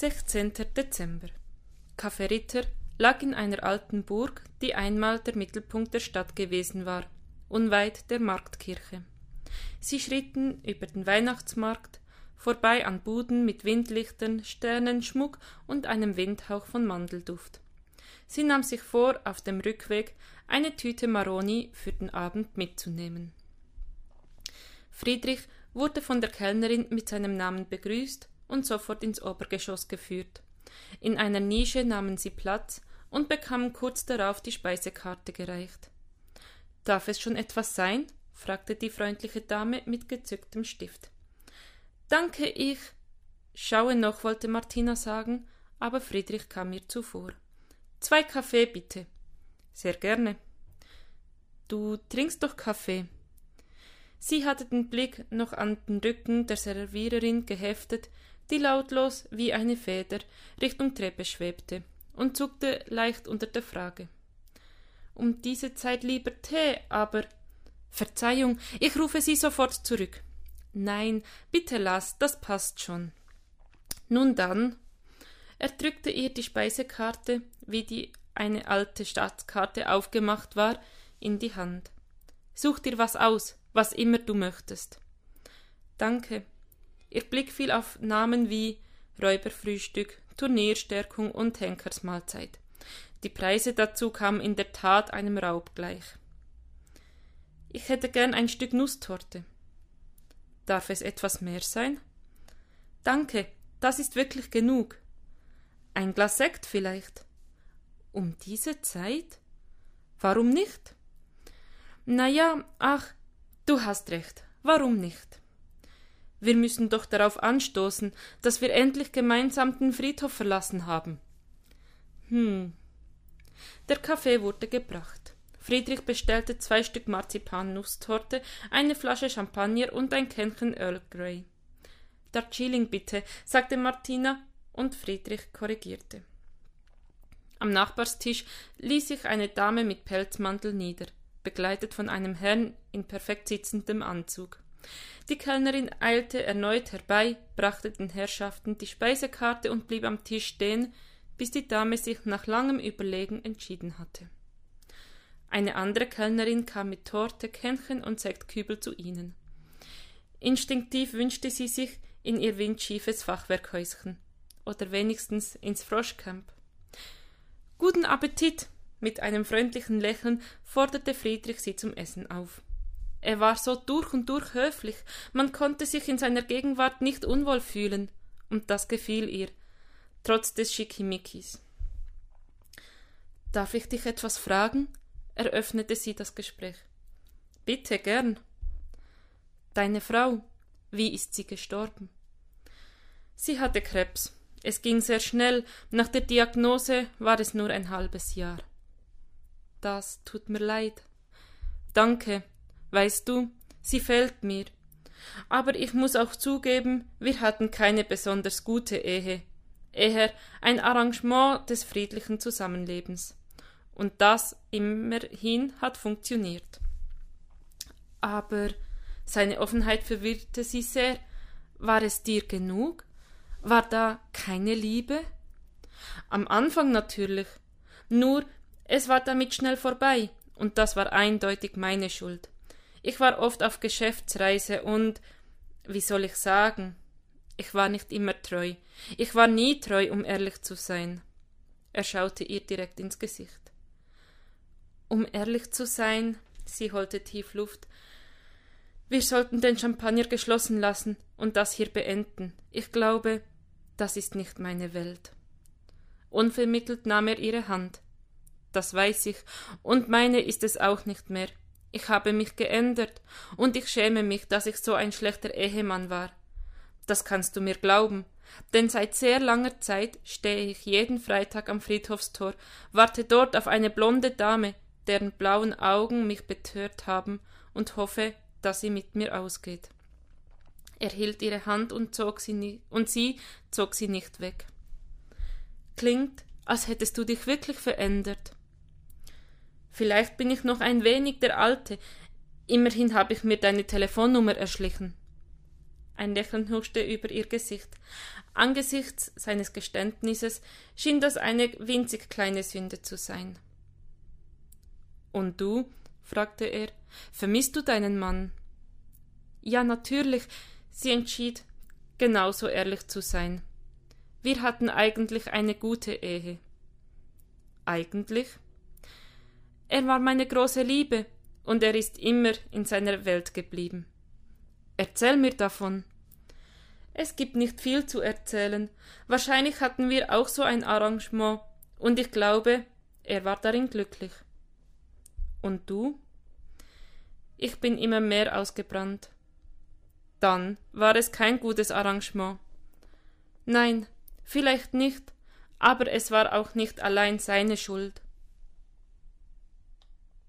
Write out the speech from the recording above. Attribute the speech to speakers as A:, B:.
A: 16. Dezember. Café Ritter lag in einer alten Burg, die einmal der Mittelpunkt der Stadt gewesen war, unweit der Marktkirche. Sie schritten über den Weihnachtsmarkt, vorbei an Buden mit Windlichtern, Sternenschmuck und einem Windhauch von Mandelduft. Sie nahm sich vor, auf dem Rückweg eine Tüte Maroni für den Abend mitzunehmen. Friedrich wurde von der Kellnerin mit seinem Namen begrüßt und sofort ins Obergeschoss geführt. In einer Nische nahmen sie Platz und bekamen kurz darauf die Speisekarte gereicht. Darf es schon etwas sein? fragte die freundliche Dame mit gezücktem Stift. Danke, ich. Schaue noch, wollte Martina sagen, aber Friedrich kam mir zuvor. Zwei Kaffee, bitte. Sehr gerne. Du trinkst doch Kaffee. Sie hatte den Blick noch an den Rücken der Serviererin geheftet, die lautlos wie eine Feder Richtung Treppe schwebte, und zuckte leicht unter der Frage. Um diese Zeit lieber Tee, aber Verzeihung, ich rufe Sie sofort zurück. Nein, bitte lass, das passt schon. Nun dann. Er drückte ihr die Speisekarte, wie die eine alte Stadtkarte aufgemacht war, in die Hand. Such dir was aus, was immer du möchtest. Danke. Ihr Blick fiel auf Namen wie Räuberfrühstück, Turnierstärkung und Henkersmahlzeit. Die Preise dazu kamen in der Tat einem Raub gleich. Ich hätte gern ein Stück Nusstorte. Darf es etwas mehr sein? Danke, das ist wirklich genug. Ein Glas Sekt vielleicht. Um diese Zeit? Warum nicht? Na ja, ach, du hast recht. Warum nicht? Wir müssen doch darauf anstoßen, dass wir endlich gemeinsam den Friedhof verlassen haben. Hm. Der Kaffee wurde gebracht. Friedrich bestellte zwei Stück Marzipannusstorte, eine Flasche Champagner und ein Kännchen Earl Grey. Darjeeling bitte, sagte Martina, und Friedrich korrigierte. Am Nachbarstisch ließ sich eine Dame mit Pelzmantel nieder, begleitet von einem Herrn in perfekt sitzendem Anzug. Die Kellnerin eilte erneut herbei, brachte den Herrschaften die Speisekarte und blieb am Tisch stehen, bis die Dame sich nach langem Überlegen entschieden hatte. Eine andere Kellnerin kam mit Torte, Kännchen und Sektkübel zu ihnen. Instinktiv wünschte sie sich in ihr windschiefes Fachwerkhäuschen oder wenigstens ins Froschcamp. Guten Appetit! Mit einem freundlichen Lächeln forderte Friedrich sie zum Essen auf. Er war so durch und durch höflich, man konnte sich in seiner Gegenwart nicht unwohl fühlen, und das gefiel ihr, trotz des Schickimickis. Darf ich dich etwas fragen? eröffnete sie das Gespräch. Bitte gern. Deine Frau, wie ist sie gestorben? Sie hatte Krebs. Es ging sehr schnell, nach der Diagnose war es nur ein halbes Jahr. Das tut mir leid. Danke, weißt du, sie fällt mir. Aber ich muss auch zugeben, wir hatten keine besonders gute Ehe, eher ein Arrangement des friedlichen Zusammenlebens und das immerhin hat funktioniert. Aber seine Offenheit verwirrte sie sehr. War es dir genug? War da keine Liebe? Am Anfang natürlich. Nur es war damit schnell vorbei, und das war eindeutig meine Schuld. Ich war oft auf Geschäftsreise und wie soll ich sagen? Ich war nicht immer treu. Ich war nie treu, um ehrlich zu sein. Er schaute ihr direkt ins Gesicht. Um ehrlich zu sein, sie holte tief Luft, wir sollten den Champagner geschlossen lassen und das hier beenden. Ich glaube, das ist nicht meine Welt. Unvermittelt nahm er ihre Hand. Das weiß ich, und meine ist es auch nicht mehr. Ich habe mich geändert, und ich schäme mich, dass ich so ein schlechter Ehemann war. Das kannst du mir glauben, denn seit sehr langer Zeit stehe ich jeden Freitag am Friedhofstor, warte dort auf eine blonde Dame, deren blauen Augen mich betört haben, und hoffe, dass sie mit mir ausgeht. Er hielt ihre Hand und, zog sie und sie zog sie nicht weg. Klingt, als hättest du dich wirklich verändert. Vielleicht bin ich noch ein wenig der Alte, immerhin habe ich mir deine Telefonnummer erschlichen. Ein Lächeln huschte über ihr Gesicht. Angesichts seines Geständnisses schien das eine winzig kleine Sünde zu sein. Und du? fragte er, vermisst du deinen Mann? Ja, natürlich. Sie entschied, genauso ehrlich zu sein. Wir hatten eigentlich eine gute Ehe. Eigentlich? Er war meine große Liebe, und er ist immer in seiner Welt geblieben. Erzähl mir davon. Es gibt nicht viel zu erzählen. Wahrscheinlich hatten wir auch so ein Arrangement, und ich glaube, er war darin glücklich. Und du? Ich bin immer mehr ausgebrannt. Dann war es kein gutes Arrangement. Nein, vielleicht nicht, aber es war auch nicht allein seine Schuld.